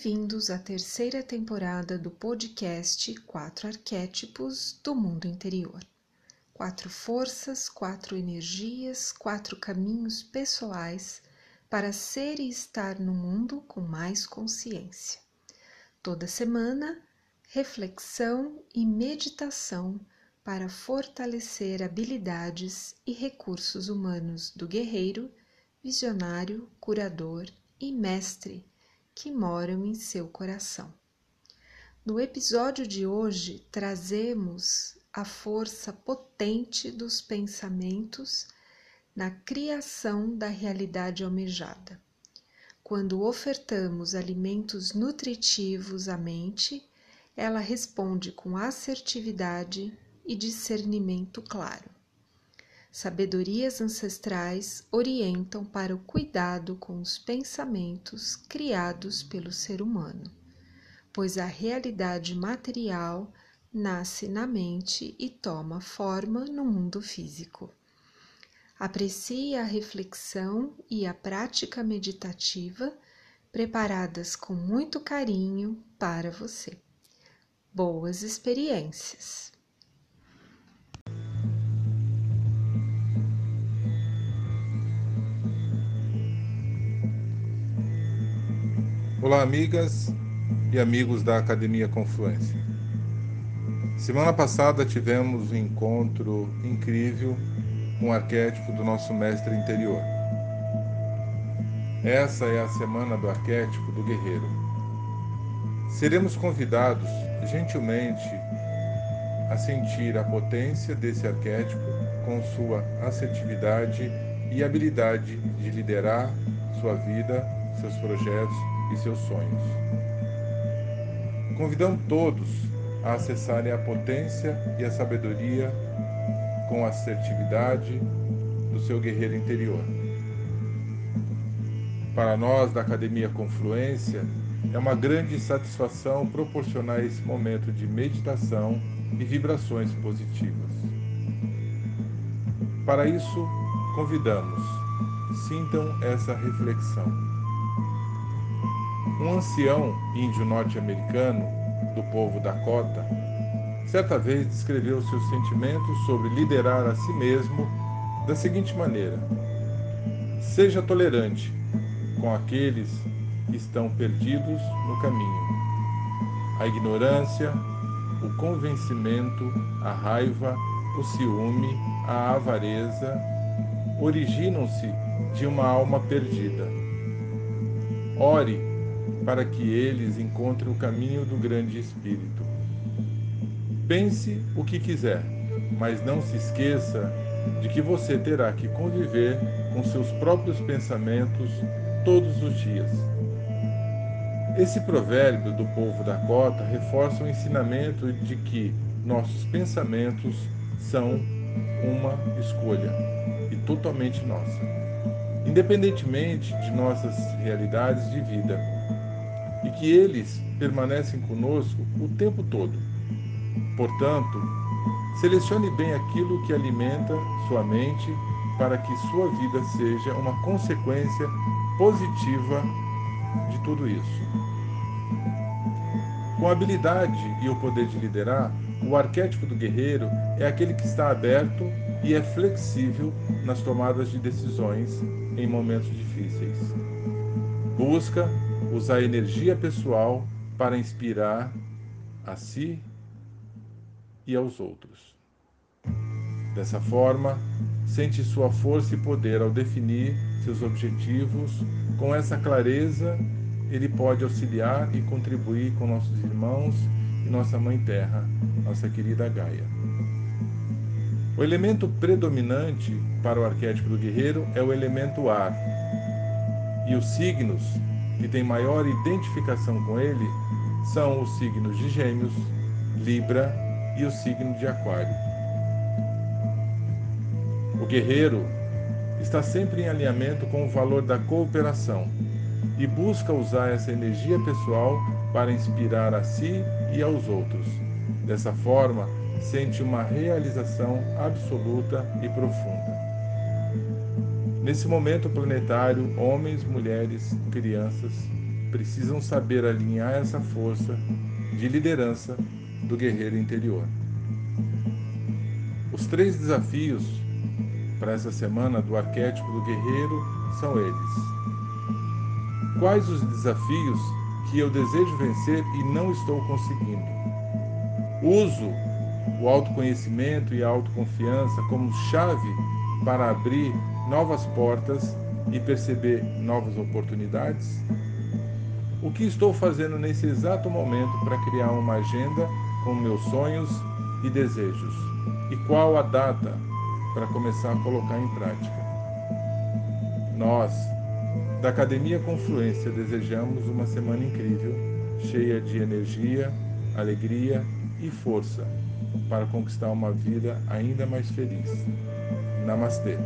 Bem-vindos à terceira temporada do podcast Quatro Arquétipos do Mundo Interior. Quatro forças, quatro energias, quatro caminhos pessoais para ser e estar no mundo com mais consciência. Toda semana, reflexão e meditação para fortalecer habilidades e recursos humanos do guerreiro, visionário, curador e mestre que moram em seu coração. No episódio de hoje, trazemos a força potente dos pensamentos na criação da realidade almejada. Quando ofertamos alimentos nutritivos à mente, ela responde com assertividade e discernimento claro. Sabedorias ancestrais orientam para o cuidado com os pensamentos criados pelo ser humano, pois a realidade material nasce na mente e toma forma no mundo físico. Aprecie a reflexão e a prática meditativa preparadas com muito carinho para você. Boas experiências! Olá, amigas e amigos da Academia Confluência. Semana passada tivemos um encontro incrível com o arquétipo do nosso mestre interior. Essa é a semana do arquétipo do guerreiro. Seremos convidados gentilmente a sentir a potência desse arquétipo com sua assertividade e habilidade de liderar sua vida, seus projetos e seus sonhos. Convidamos todos a acessarem a potência e a sabedoria com a assertividade do seu guerreiro interior. Para nós da Academia Confluência, é uma grande satisfação proporcionar esse momento de meditação e vibrações positivas. Para isso, convidamos, sintam essa reflexão. Um ancião índio norte-americano do povo Dakota certa vez descreveu seus sentimentos sobre liderar a si mesmo da seguinte maneira: Seja tolerante com aqueles que estão perdidos no caminho. A ignorância, o convencimento, a raiva, o ciúme, a avareza originam-se de uma alma perdida. Ore para que eles encontrem o caminho do grande Espírito. Pense o que quiser, mas não se esqueça de que você terá que conviver com seus próprios pensamentos todos os dias. Esse provérbio do povo da cota reforça o ensinamento de que nossos pensamentos são uma escolha e totalmente nossa, independentemente de nossas realidades de vida que eles permanecem conosco o tempo todo. Portanto, selecione bem aquilo que alimenta sua mente para que sua vida seja uma consequência positiva de tudo isso. Com habilidade e o poder de liderar, o arquétipo do guerreiro é aquele que está aberto e é flexível nas tomadas de decisões em momentos difíceis. Busca usar energia pessoal para inspirar a si e aos outros. Dessa forma, sente sua força e poder ao definir seus objetivos. Com essa clareza, ele pode auxiliar e contribuir com nossos irmãos e nossa Mãe Terra, nossa querida Gaia. O elemento predominante para o arquétipo do guerreiro é o elemento ar. E os signos que têm maior identificação com ele são os signos de Gêmeos, Libra e o signo de Aquário. O guerreiro está sempre em alinhamento com o valor da cooperação e busca usar essa energia pessoal para inspirar a si e aos outros. Dessa forma, sente uma realização absoluta e profunda. Nesse momento planetário, homens, mulheres, crianças precisam saber alinhar essa força de liderança do guerreiro interior. Os três desafios para essa semana do arquétipo do guerreiro são eles. Quais os desafios que eu desejo vencer e não estou conseguindo? Uso o autoconhecimento e a autoconfiança como chave para abrir novas portas e perceber novas oportunidades? O que estou fazendo nesse exato momento para criar uma agenda com meus sonhos e desejos? E qual a data para começar a colocar em prática? Nós, da Academia Confluência, desejamos uma semana incrível, cheia de energia, alegria e força para conquistar uma vida ainda mais feliz. Namastê.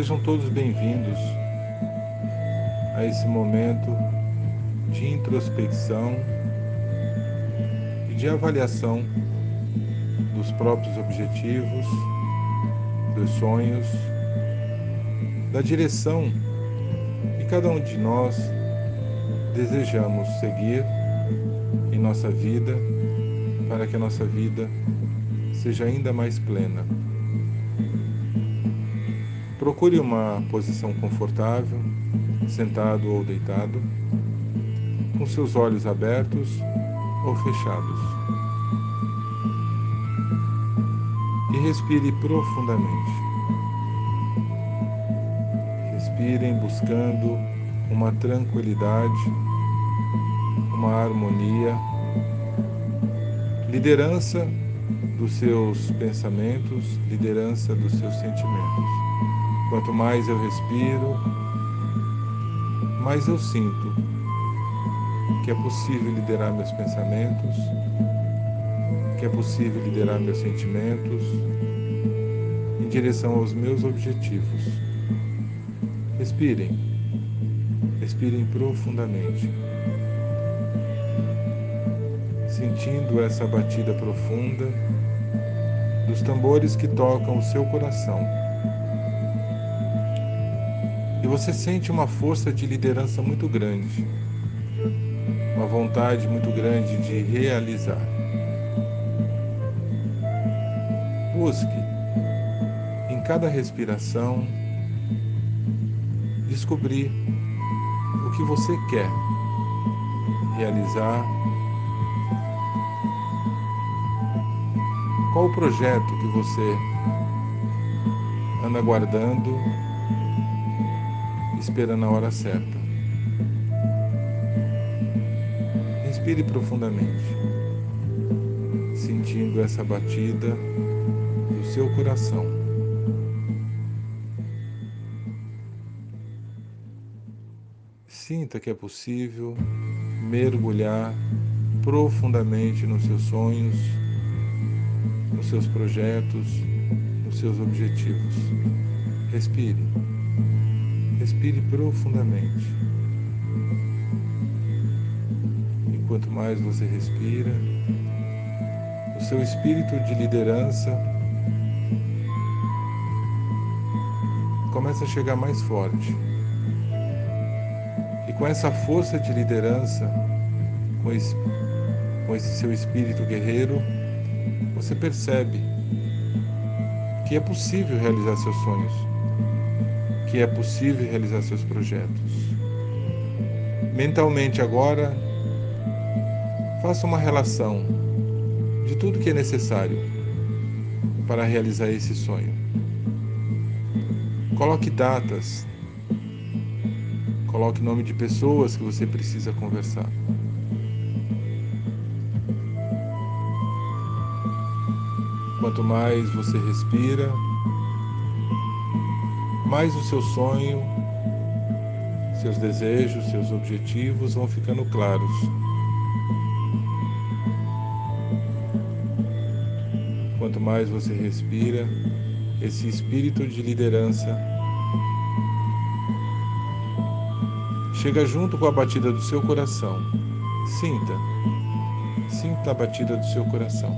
Sejam todos bem-vindos a esse momento de introspecção e de avaliação dos próprios objetivos, dos sonhos, da direção que cada um de nós desejamos seguir em nossa vida para que a nossa vida seja ainda mais plena. Procure uma posição confortável, sentado ou deitado, com seus olhos abertos ou fechados. E respire profundamente. Respirem buscando uma tranquilidade, uma harmonia, liderança dos seus pensamentos, liderança dos seus sentimentos. Quanto mais eu respiro, mais eu sinto que é possível liderar meus pensamentos, que é possível liderar meus sentimentos em direção aos meus objetivos. Respirem, respirem profundamente, sentindo essa batida profunda dos tambores que tocam o seu coração você sente uma força de liderança muito grande, uma vontade muito grande de realizar. Busque em cada respiração descobrir o que você quer realizar, qual o projeto que você anda guardando esperando a hora certa. Respire profundamente, sentindo essa batida do seu coração. Sinta que é possível mergulhar profundamente nos seus sonhos, nos seus projetos, nos seus objetivos. Respire. Respire profundamente. E quanto mais você respira, o seu espírito de liderança começa a chegar mais forte. E com essa força de liderança, com esse, com esse seu espírito guerreiro, você percebe que é possível realizar seus sonhos que é possível realizar seus projetos. Mentalmente agora, faça uma relação de tudo que é necessário para realizar esse sonho. Coloque datas, coloque nome de pessoas que você precisa conversar. Quanto mais você respira, mais o seu sonho, seus desejos, seus objetivos vão ficando claros. Quanto mais você respira, esse espírito de liderança chega junto com a batida do seu coração. Sinta, sinta a batida do seu coração.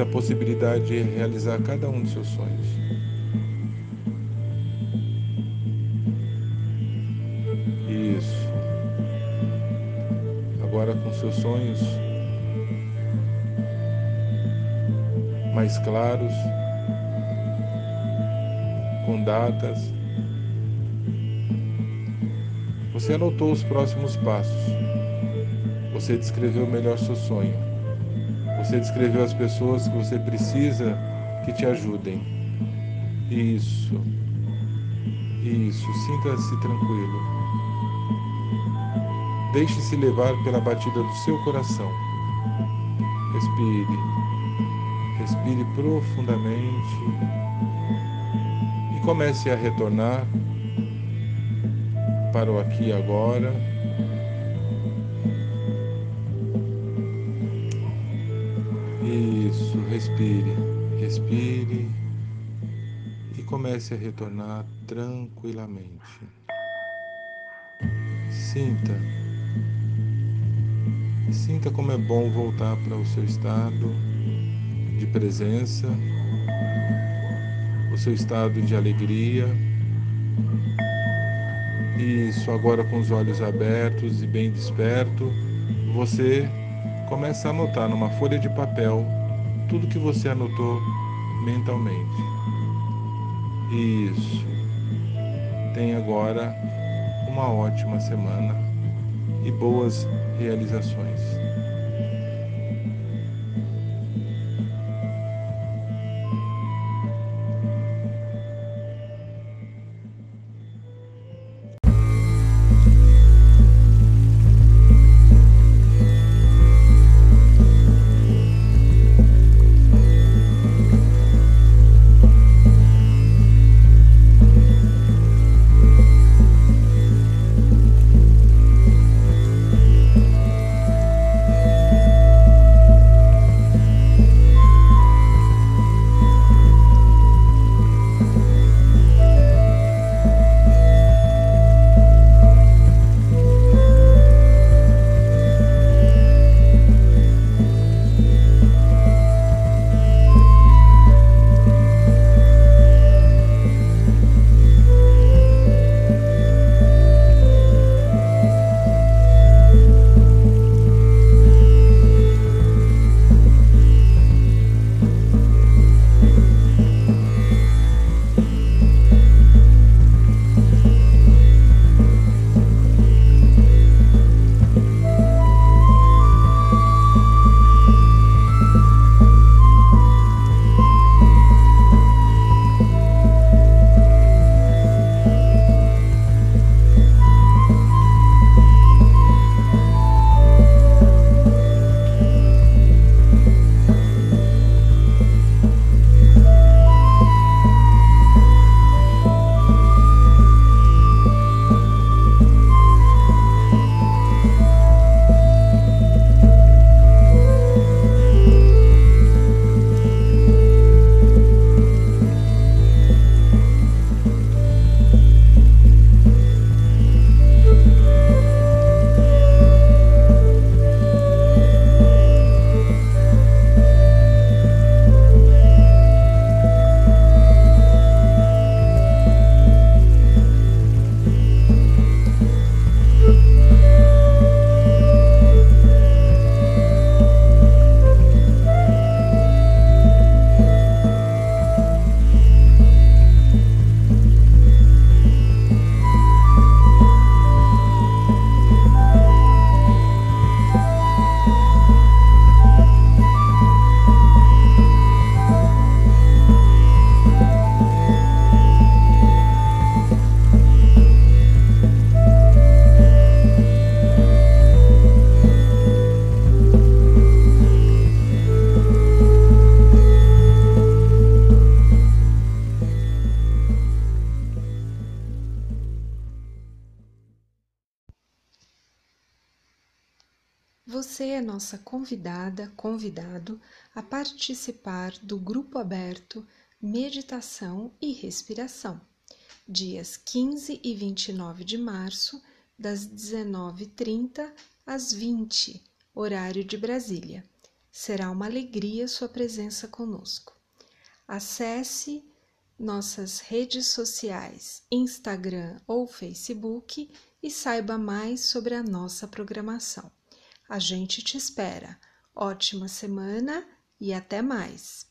A possibilidade de realizar cada um dos seus sonhos. Isso. Agora com seus sonhos mais claros, com datas. Você anotou os próximos passos. Você descreveu melhor seu sonho. Você descreveu as pessoas que você precisa que te ajudem. Isso. Isso. Sinta-se tranquilo. Deixe-se levar pela batida do seu coração. Respire. Respire profundamente e comece a retornar para o aqui e agora Isso, respire, respire e comece a retornar tranquilamente. Sinta, sinta como é bom voltar para o seu estado de presença, o seu estado de alegria. Isso, agora com os olhos abertos e bem desperto, você Comece a anotar numa folha de papel tudo que você anotou mentalmente. Isso. Tenha agora uma ótima semana e boas realizações. Nossa convidada, convidado a participar do grupo aberto Meditação e Respiração, dias 15 e 29 de março, das 19h30 às 20 horário de Brasília. Será uma alegria sua presença conosco. Acesse nossas redes sociais, Instagram ou Facebook e saiba mais sobre a nossa programação. A gente te espera. Ótima semana e até mais!